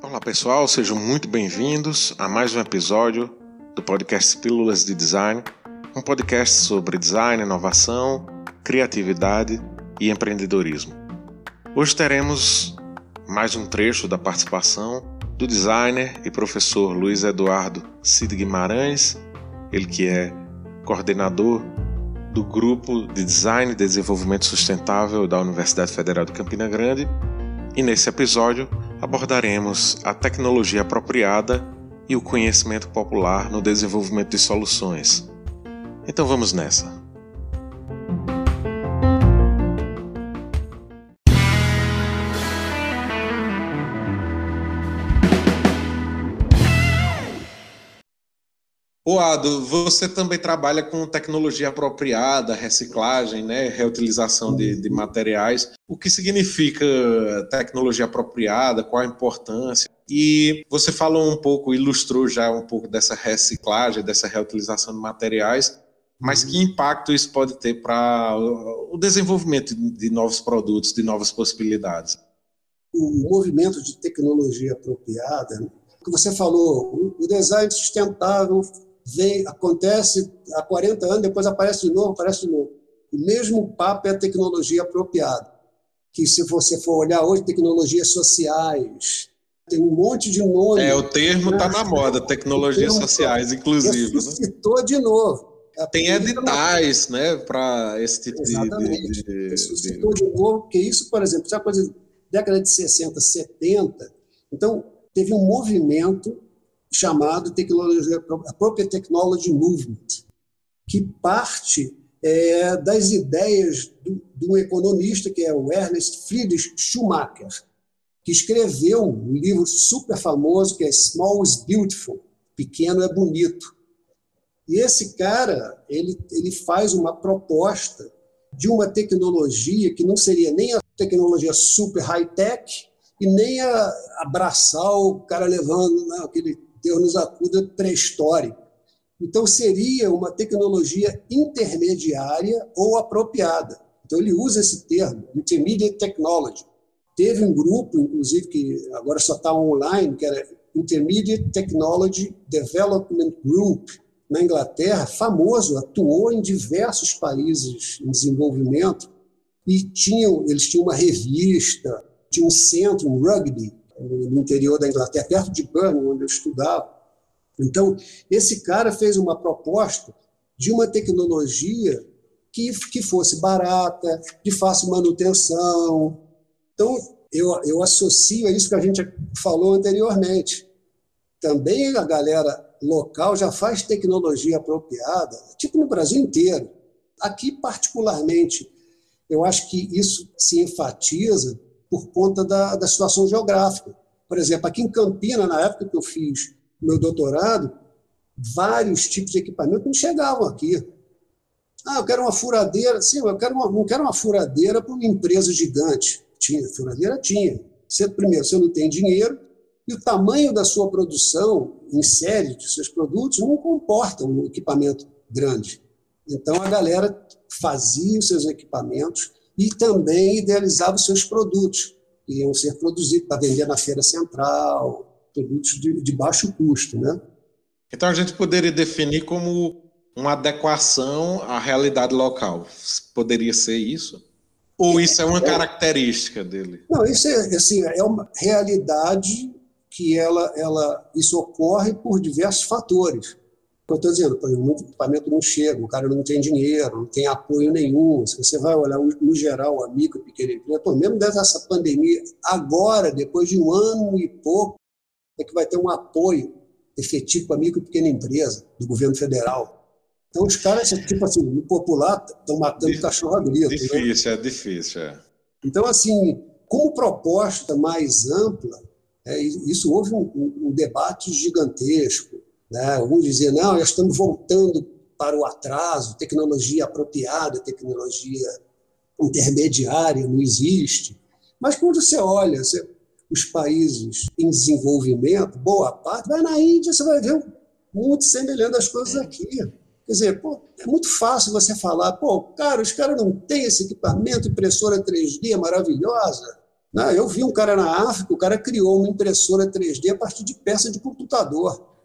Olá pessoal, sejam muito bem-vindos a mais um episódio do podcast Pílulas de Design, um podcast sobre design, inovação, criatividade e empreendedorismo. Hoje teremos mais um trecho da participação do designer e professor Luiz Eduardo Cid Guimarães, ele que é coordenador do grupo de Design e Desenvolvimento Sustentável da Universidade Federal de Campina Grande, e nesse episódio abordaremos a tecnologia apropriada e o conhecimento popular no desenvolvimento de soluções. Então vamos nessa. Oado, você também trabalha com tecnologia apropriada, reciclagem, né, reutilização de, de, materiais. O que significa tecnologia apropriada? Qual a importância? E você falou um pouco, ilustrou já um pouco dessa reciclagem, dessa reutilização de materiais, mas que impacto isso pode ter para o desenvolvimento de novos produtos, de novas possibilidades? O movimento de tecnologia apropriada, que você falou, o design sustentável vem, acontece há 40 anos, depois aparece de novo, aparece de novo. O mesmo papo é a tecnologia apropriada, que se você for olhar hoje, tecnologias sociais, tem um monte de nome. É, o termo está na moda, tecnologias sociais, inclusive. Né? Ressuscitou né? de novo. Tem editais, né, para esse tipo Exatamente. de... Ressuscitou de novo, porque isso, por exemplo, já coisa década de 60, 70, então teve um movimento chamado tecnologia, Appropriate Technology Movement, que parte é, das ideias de um economista que é o Ernest Friedrich Schumacher, que escreveu um livro super famoso que é Small is Beautiful, Pequeno é Bonito. E esse cara, ele, ele faz uma proposta de uma tecnologia que não seria nem a tecnologia super high-tech e nem a abraçar o cara levando né, aquele Deus nos acuda pré-histórico. Então, seria uma tecnologia intermediária ou apropriada. Então, ele usa esse termo, Intermediate Technology. Teve um grupo, inclusive, que agora só está online, que era Intermediate Technology Development Group, na Inglaterra, famoso, atuou em diversos países em desenvolvimento e tinham, eles tinham uma revista, tinha um centro, um rugby, no interior da Inglaterra, perto de Birmingham, onde eu estudava. Então, esse cara fez uma proposta de uma tecnologia que, que fosse barata, de fácil manutenção. Então, eu, eu associo a isso que a gente falou anteriormente. Também a galera local já faz tecnologia apropriada, tipo no Brasil inteiro. Aqui, particularmente, eu acho que isso se enfatiza por conta da, da situação geográfica. Por exemplo, aqui em Campina, na época que eu fiz meu doutorado, vários tipos de equipamento não chegavam aqui. Ah, eu quero uma furadeira. Sim, eu quero uma, não quero uma furadeira para uma empresa gigante. Tinha, furadeira tinha. Você, primeiro, você não tem dinheiro e o tamanho da sua produção em série de seus produtos não comporta um equipamento grande. Então, a galera fazia os seus equipamentos e também idealizava os seus produtos, que iam ser produzidos para vender na feira central, produtos de, de baixo custo. Né? Então a gente poderia definir como uma adequação à realidade local. Poderia ser isso? Ou isso é uma característica dele? Não, isso é, assim, é uma realidade que ela, ela, isso ocorre por diversos fatores eu estou dizendo, por exemplo, muito equipamento não chega, o cara não tem dinheiro, não tem apoio nenhum. Se você vai olhar, no geral, a micro e pequena empresa, mesmo dessa pandemia, agora, depois de um ano e pouco, é que vai ter um apoio efetivo para a micro e pequena empresa do governo federal. Então, os caras, tipo assim, no popular, estão matando Dif cachorro a grito. Né? Difícil, né? é difícil. É. Então, assim, como proposta mais ampla, é, isso houve um, um, um debate gigantesco né? Alguns diziam, não, nós estamos voltando para o atraso, tecnologia apropriada, tecnologia intermediária não existe. Mas quando você olha você, os países em desenvolvimento, boa parte, vai na Índia, você vai ver muito semelhante às coisas aqui. Quer dizer, pô, é muito fácil você falar, pô, cara, os caras não têm esse equipamento, impressora 3D maravilhosa. Não, eu vi um cara na África, o cara criou uma impressora 3D a partir de peça de computador.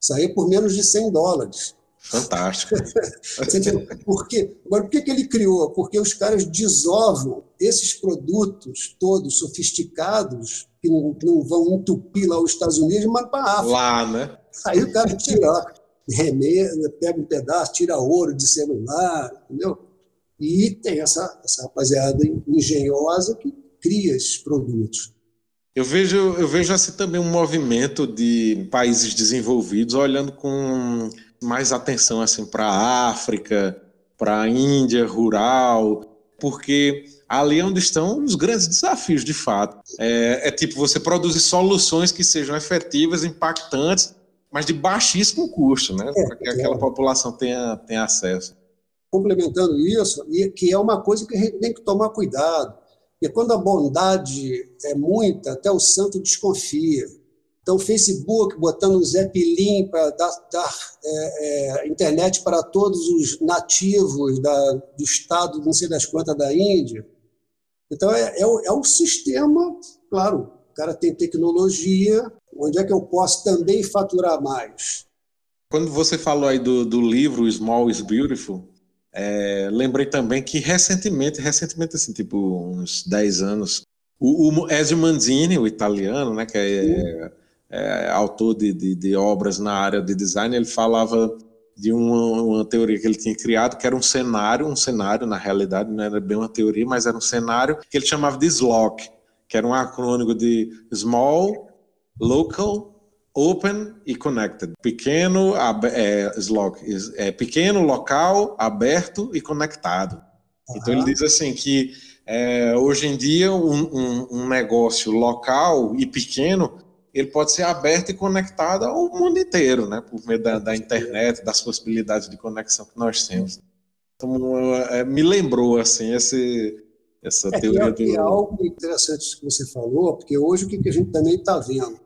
Saiu por menos de 100 dólares. Fantástico. por quê? Agora, por que, que ele criou? Porque os caras desovam esses produtos todos sofisticados, que não, não vão entupir lá os Estados Unidos, mas para a África. Lá, né? Aí o cara tira, remenda, pega um pedaço, tira ouro de celular, entendeu? E tem essa, essa rapaziada engenhosa que cria esses produtos. Eu vejo, eu vejo assim também um movimento de países desenvolvidos olhando com mais atenção assim para a África, para a Índia rural, porque ali é onde estão os grandes desafios de fato. É, é tipo você produzir soluções que sejam efetivas, impactantes, mas de baixíssimo custo, né? É, para que aquela é. população tenha, tenha acesso. Complementando isso, e que é uma coisa que a gente tem que tomar cuidado e quando a bondade é muita, até o santo desconfia. Então, o Facebook botando um Zeppelin para dar, dar é, é, internet para todos os nativos da, do estado, não sei das quantas, da Índia. Então, é, é, o, é um sistema, claro, o cara tem tecnologia, onde é que eu posso também faturar mais? Quando você falou aí do, do livro Small is Beautiful, é, lembrei também que recentemente, recentemente assim, tipo uns 10 anos, o, o Ezio Manzini, o italiano, né, que é, é autor de, de, de, obras na área de design, ele falava de uma, uma, teoria que ele tinha criado, que era um cenário, um cenário, na realidade, não era bem uma teoria, mas era um cenário que ele chamava de SLOC, que era um acrônimo de Small, Local, open e connected. Pequeno, é, slog, é, pequeno, local, aberto e conectado. Uhum. Então ele diz assim que é, hoje em dia um, um, um, negócio local e pequeno ele pode ser aberto e conectado ao mundo inteiro, né? Por meio da, da internet, das possibilidades de conexão que nós temos. Então é, me lembrou assim esse essa é, teoria é, do... é algo interessante que você falou, porque hoje o que a gente também está vendo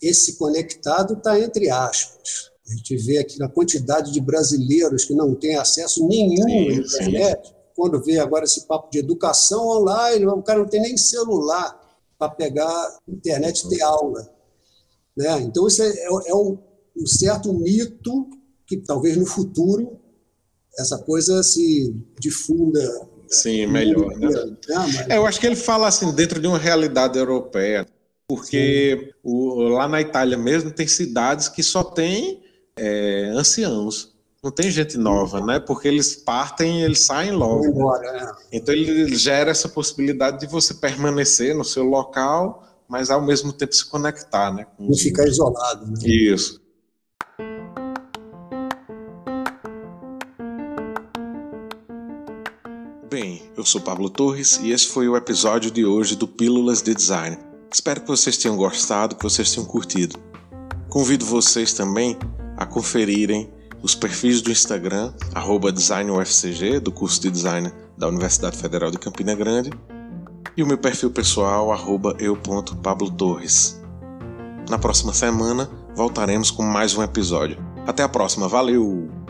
esse conectado está entre aspas. A gente vê aqui a quantidade de brasileiros que não têm acesso nenhum à internet. Sim. Quando vê agora esse papo de educação online, o cara não tem nem celular para pegar internet e ter aula. Né? Então, isso é, é, é um, um certo mito que talvez no futuro essa coisa se difunda. Sim, melhor. Né? Né? É, eu acho que ele fala assim, dentro de uma realidade europeia porque o, lá na Itália mesmo tem cidades que só tem é, anciãos. Não tem gente nova, né? Porque eles partem e eles saem logo. Embora, né? Então ele gera essa possibilidade de você permanecer no seu local, mas ao mesmo tempo se conectar, né? Não ficar isolado. Né? Isso. Bem, eu sou Pablo Torres e esse foi o episódio de hoje do Pílulas de Design. Espero que vocês tenham gostado, que vocês tenham curtido. Convido vocês também a conferirem os perfis do Instagram, DesignUFCG, do curso de Design da Universidade Federal de Campina Grande, e o meu perfil pessoal, eu.pablotorres. Na próxima semana voltaremos com mais um episódio. Até a próxima, valeu!